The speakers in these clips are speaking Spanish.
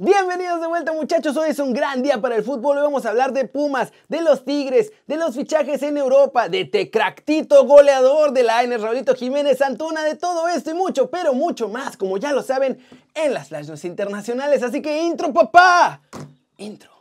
Bienvenidos de vuelta muchachos, hoy es un gran día para el fútbol, hoy vamos a hablar de Pumas, de los Tigres, de los fichajes en Europa, de Tecractito goleador de la AN Raulito Jiménez Antuna, de todo esto y mucho, pero mucho más, como ya lo saben, en las flashes internacionales, así que intro papá, intro.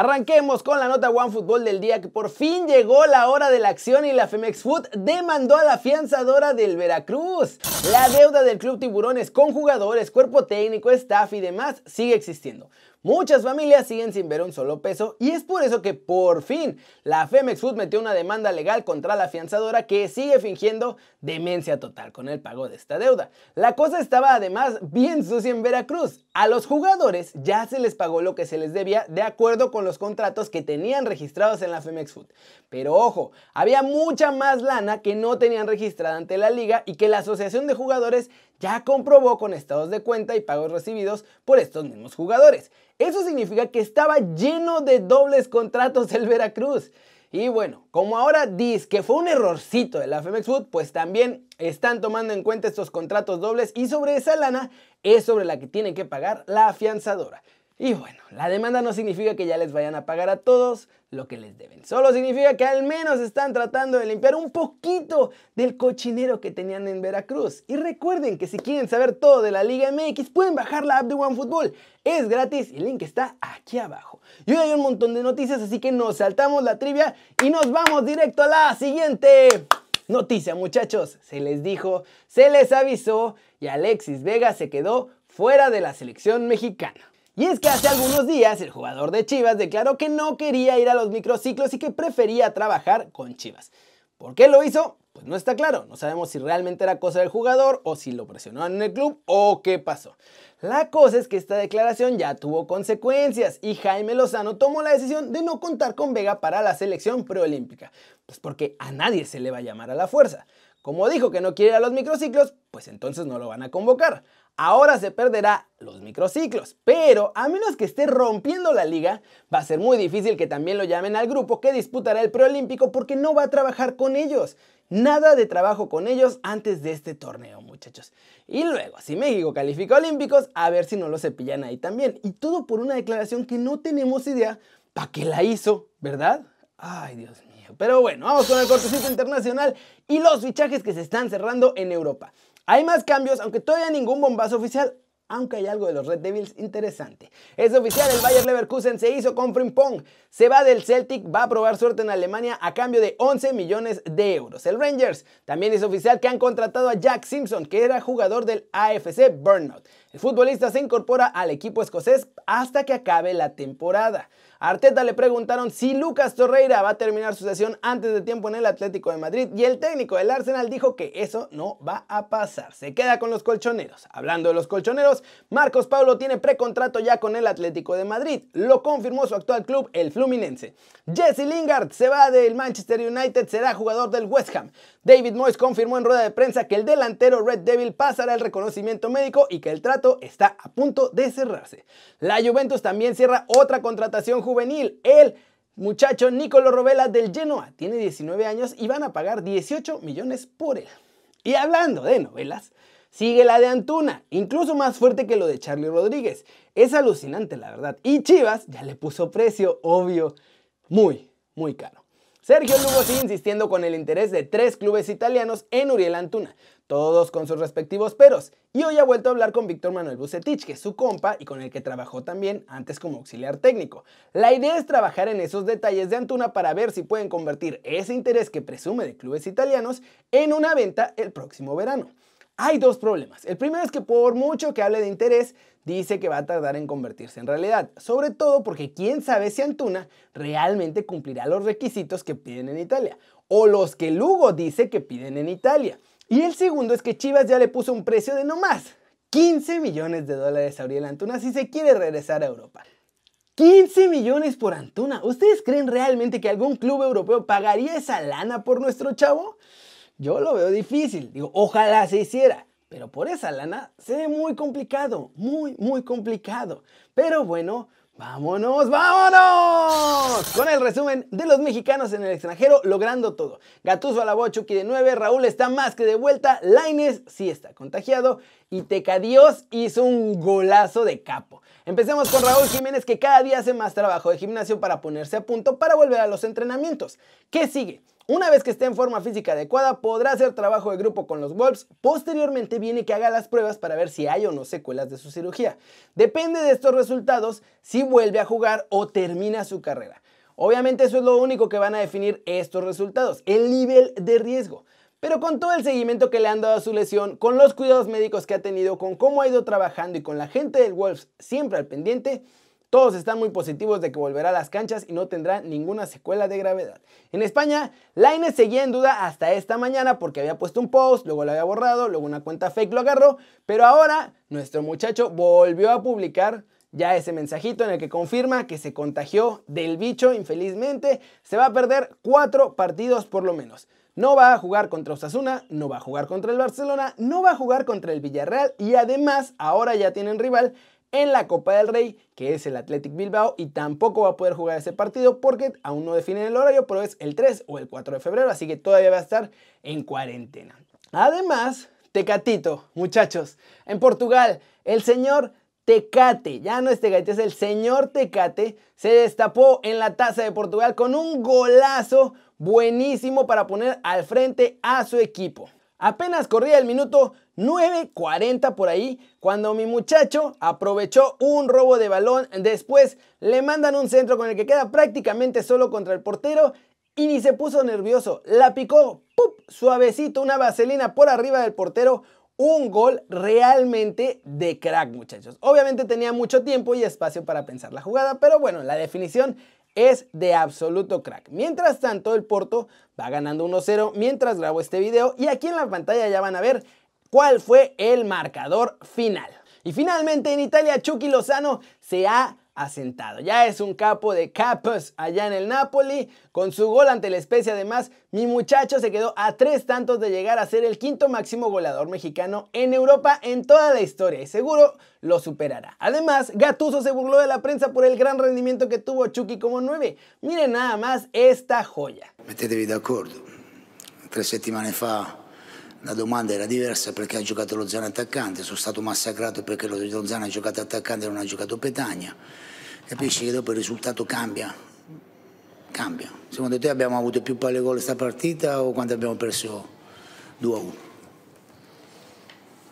Arranquemos con la nota One Fútbol del día que por fin llegó la hora de la acción y la Femex Food demandó a la fianzadora del Veracruz. La deuda del Club Tiburones con jugadores, cuerpo técnico, staff y demás sigue existiendo. Muchas familias siguen sin ver un solo peso y es por eso que por fin la Femex Food metió una demanda legal contra la fianzadora que sigue fingiendo demencia total con el pago de esta deuda. La cosa estaba además bien sucia en Veracruz. A los jugadores ya se les pagó lo que se les debía de acuerdo con los contratos que tenían registrados en la Femex Food. Pero ojo, había mucha más lana que no tenían registrada ante la liga y que la Asociación de Jugadores ya comprobó con estados de cuenta y pagos recibidos por estos mismos jugadores. Eso significa que estaba lleno de dobles contratos el Veracruz. Y bueno, como ahora dice que fue un errorcito de la Femex Food, pues también están tomando en cuenta estos contratos dobles y sobre esa lana es sobre la que tiene que pagar la afianzadora. Y bueno, la demanda no significa que ya les vayan a pagar a todos lo que les deben. Solo significa que al menos están tratando de limpiar un poquito del cochinero que tenían en Veracruz. Y recuerden que si quieren saber todo de la Liga MX, pueden bajar la app de OneFootball. Es gratis y el link está aquí abajo. Y hoy hay un montón de noticias, así que nos saltamos la trivia y nos vamos directo a la siguiente. Noticia muchachos, se les dijo, se les avisó y Alexis Vega se quedó fuera de la selección mexicana. Y es que hace algunos días el jugador de Chivas declaró que no quería ir a los microciclos y que prefería trabajar con Chivas. ¿Por qué lo hizo? Pues no está claro, no sabemos si realmente era cosa del jugador o si lo presionaron en el club o qué pasó. La cosa es que esta declaración ya tuvo consecuencias y Jaime Lozano tomó la decisión de no contar con Vega para la selección preolímpica, pues porque a nadie se le va a llamar a la fuerza. Como dijo que no quiere ir a los microciclos, pues entonces no lo van a convocar. Ahora se perderá los microciclos, pero a menos que esté rompiendo la liga, va a ser muy difícil que también lo llamen al grupo que disputará el preolímpico porque no va a trabajar con ellos. Nada de trabajo con ellos antes de este torneo, muchachos. Y luego, si México califica olímpicos, a ver si no lo cepillan ahí también. Y todo por una declaración que no tenemos idea para qué la hizo, ¿verdad? Ay, Dios mío. Pero bueno, vamos con el cortecito internacional y los fichajes que se están cerrando en Europa. Hay más cambios, aunque todavía ningún bombazo oficial, aunque hay algo de los Red Devils interesante. Es oficial, el Bayer Leverkusen se hizo con Frimpong. Se va del Celtic, va a probar suerte en Alemania a cambio de 11 millones de euros. El Rangers también es oficial que han contratado a Jack Simpson, que era jugador del AFC Burnout. El futbolista se incorpora al equipo escocés hasta que acabe la temporada. A Arteta le preguntaron si Lucas Torreira va a terminar su sesión antes de tiempo en el Atlético de Madrid y el técnico del Arsenal dijo que eso no va a pasar. Se queda con los colchoneros. Hablando de los colchoneros, Marcos Paulo tiene precontrato ya con el Atlético de Madrid. Lo confirmó su actual club, el Fluminense. Jesse Lingard se va del Manchester United, será jugador del West Ham. David Moyes confirmó en rueda de prensa que el delantero Red Devil pasará el reconocimiento médico y que el trato está a punto de cerrarse. La Juventus también cierra otra contratación juvenil. El muchacho Nicolo Rovella del Genoa tiene 19 años y van a pagar 18 millones por él. Y hablando de novelas, sigue la de Antuna, incluso más fuerte que lo de Charlie Rodríguez. Es alucinante, la verdad. Y Chivas ya le puso precio, obvio, muy, muy caro. Sergio Lugo sigue insistiendo con el interés de tres clubes italianos en Uriel Antuna, todos con sus respectivos peros, y hoy ha vuelto a hablar con Víctor Manuel Bucetich, que es su compa y con el que trabajó también antes como auxiliar técnico. La idea es trabajar en esos detalles de Antuna para ver si pueden convertir ese interés que presume de clubes italianos en una venta el próximo verano. Hay dos problemas. El primero es que por mucho que hable de interés, dice que va a tardar en convertirse en realidad, sobre todo porque quién sabe si Antuna realmente cumplirá los requisitos que piden en Italia, o los que Lugo dice que piden en Italia. Y el segundo es que Chivas ya le puso un precio de no más, 15 millones de dólares a Uriel Antuna si se quiere regresar a Europa. 15 millones por Antuna. ¿Ustedes creen realmente que algún club europeo pagaría esa lana por nuestro chavo? Yo lo veo difícil, digo, ojalá se hiciera, pero por esa lana se ve muy complicado, muy, muy complicado. Pero bueno, ¡Vámonos, vámonos! Con el resumen de los mexicanos en el extranjero logrando todo. Gatuso a la Chucky de 9, Raúl está más que de vuelta, Laines sí está contagiado y Tecadios hizo un golazo de capo. Empecemos con Raúl Jiménez que cada día hace más trabajo de gimnasio para ponerse a punto para volver a los entrenamientos. ¿Qué sigue? Una vez que esté en forma física adecuada, podrá hacer trabajo de grupo con los Wolves. Posteriormente viene que haga las pruebas para ver si hay o no secuelas de su cirugía. Depende de estos resultados si vuelve a jugar o termina su carrera. Obviamente eso es lo único que van a definir estos resultados, el nivel de riesgo. Pero con todo el seguimiento que le han dado a su lesión, con los cuidados médicos que ha tenido, con cómo ha ido trabajando y con la gente del Wolves siempre al pendiente, todos están muy positivos de que volverá a las canchas y no tendrá ninguna secuela de gravedad. En España, Laine seguía en duda hasta esta mañana porque había puesto un post, luego lo había borrado, luego una cuenta fake lo agarró, pero ahora nuestro muchacho volvió a publicar ya ese mensajito en el que confirma que se contagió del bicho infelizmente, se va a perder cuatro partidos por lo menos. No va a jugar contra Osasuna, no va a jugar contra el Barcelona, no va a jugar contra el Villarreal y además ahora ya tienen rival en la Copa del Rey, que es el Athletic Bilbao, y tampoco va a poder jugar ese partido porque aún no definen el horario, pero es el 3 o el 4 de febrero, así que todavía va a estar en cuarentena. Además, Tecatito, muchachos, en Portugal, el señor Tecate, ya no es Tecate, es el señor Tecate, se destapó en la taza de Portugal con un golazo buenísimo para poner al frente a su equipo. Apenas corría el minuto 9.40 por ahí cuando mi muchacho aprovechó un robo de balón. Después le mandan un centro con el que queda prácticamente solo contra el portero y ni se puso nervioso. La picó suavecito, una vaselina por arriba del portero. Un gol realmente de crack, muchachos. Obviamente tenía mucho tiempo y espacio para pensar la jugada, pero bueno, la definición es de absoluto crack. Mientras tanto, el Porto va ganando 1-0 mientras grabo este video y aquí en la pantalla ya van a ver cuál fue el marcador final. Y finalmente en Italia Chucky Lozano se ha asentado. Ya es un capo de capos allá en el Napoli. Con su gol ante la especie además, mi muchacho se quedó a tres tantos de llegar a ser el quinto máximo goleador mexicano en Europa en toda la historia y seguro lo superará. Además, Gatuso se burló de la prensa por el gran rendimiento que tuvo Chucky como 9. Miren nada más esta joya. Mettetevi d'accordo. Tre settimane fa la domanda era diversa perché ha giocato lo Zana attaccante, sono stato massacrato perché lo Zana ha giocato attaccante e non ha giocato Petagna. Capisci che dopo il risultato cambia? Cambia. Secondo te abbiamo avuto più palle gol questa partita o quando abbiamo perso 2 a 1?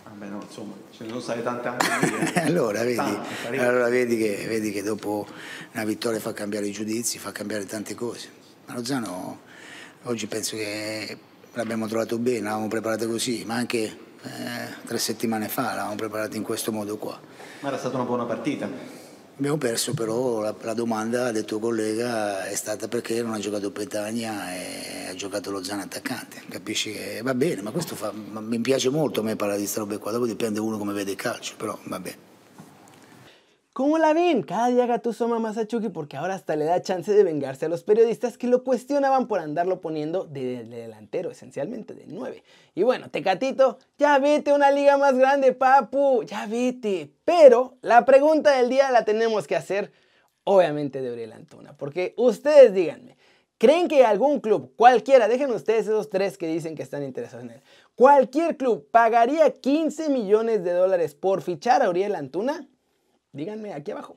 Vabbè no, insomma, ce ne sono state tante anche allora, vedi, allora vedi, che, vedi che dopo una vittoria fa cambiare i giudizi, fa cambiare tante cose. Ma Lozano oggi penso che l'abbiamo trovato bene, l'avevamo preparato così, ma anche eh, tre settimane fa l'avevamo preparato in questo modo qua. Ma era stata una buona partita? Abbiamo perso però la, la, domanda del tuo collega è stata perché non ha giocato Petagna e ha giocato lo Zana attaccante. Capisci che va bene, ma questo fa, mi piace molto a me parlare di queste robe qua, dopo dipende uno come vede il calcio, però va bene. ¿Cómo la ven? Cada día Gattuso ama más a Chucky porque ahora hasta le da chance de vengarse a los periodistas que lo cuestionaban por andarlo poniendo de, delantero, esencialmente de 9. Y bueno, Tecatito, ya vete una liga más grande, papu, ya vete. Pero la pregunta del día la tenemos que hacer, obviamente, de Uriel Antuna, porque ustedes díganme, ¿creen que algún club, cualquiera, dejen ustedes esos tres que dicen que están interesados en él, cualquier club pagaría 15 millones de dólares por fichar a Uriel Antuna? Díganme aquí abajo.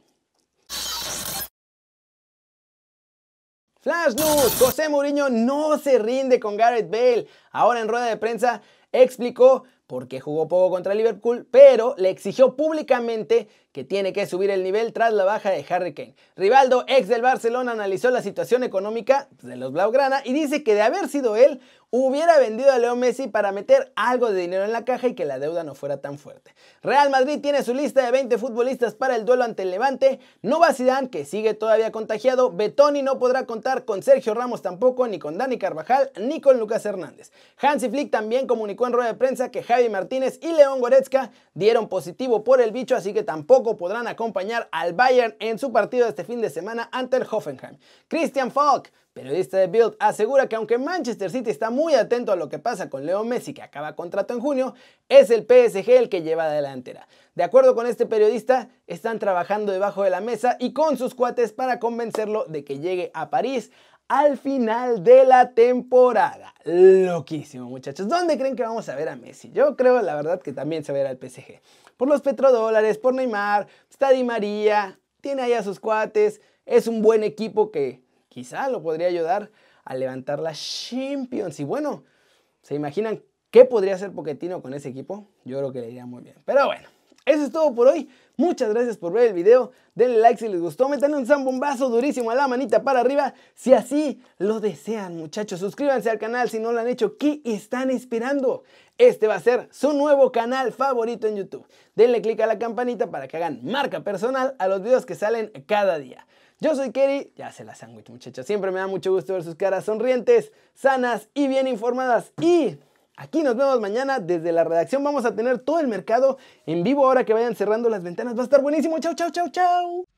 Flash News, José Mourinho no se rinde con Gareth Bale. Ahora en rueda de prensa explicó por qué jugó poco contra Liverpool, pero le exigió públicamente que tiene que subir el nivel tras la baja de Harry Kane. Rivaldo, ex del Barcelona, analizó la situación económica de los Blaugrana y dice que de haber sido él, hubiera vendido a Leo Messi para meter algo de dinero en la caja y que la deuda no fuera tan fuerte. Real Madrid tiene su lista de 20 futbolistas para el duelo ante el Levante. No va que sigue todavía contagiado. Betoni no podrá contar con Sergio Ramos tampoco, ni con Dani Carvajal, ni con Lucas Hernández. Hansi Flick también comunicó en rueda de prensa que Javi Martínez y León Goretzka dieron positivo por el bicho, así que tampoco podrán acompañar al Bayern en su partido este fin de semana ante el Hoffenheim. Christian Falk, periodista de Bild, asegura que aunque Manchester City está muy atento a lo que pasa con Leo Messi, que acaba contrato en junio, es el PSG el que lleva la delantera. De acuerdo con este periodista, están trabajando debajo de la mesa y con sus cuates para convencerlo de que llegue a París al final de la temporada. Loquísimo, muchachos. ¿Dónde creen que vamos a ver a Messi? Yo creo, la verdad, que también se a al PSG. Por los petrodólares, por Neymar, está Di María, tiene ahí a sus cuates, es un buen equipo que quizá lo podría ayudar a levantar la Champions. Y bueno, ¿se imaginan qué podría hacer Poquetino con ese equipo? Yo creo que le iría muy bien. Pero bueno. Eso es todo por hoy. Muchas gracias por ver el video. Denle like si les gustó. Metan un zambombazo durísimo a la manita para arriba. Si así lo desean, muchachos. Suscríbanse al canal si no lo han hecho. ¿Qué están esperando? Este va a ser su nuevo canal favorito en YouTube. Denle click a la campanita para que hagan marca personal a los videos que salen cada día. Yo soy Kerry, ya se la sándwich muchachos. Siempre me da mucho gusto ver sus caras sonrientes, sanas y bien informadas. Y Aquí nos vemos mañana desde la redacción. Vamos a tener todo el mercado en vivo ahora que vayan cerrando las ventanas. Va a estar buenísimo. Chau, chau, chau, chau.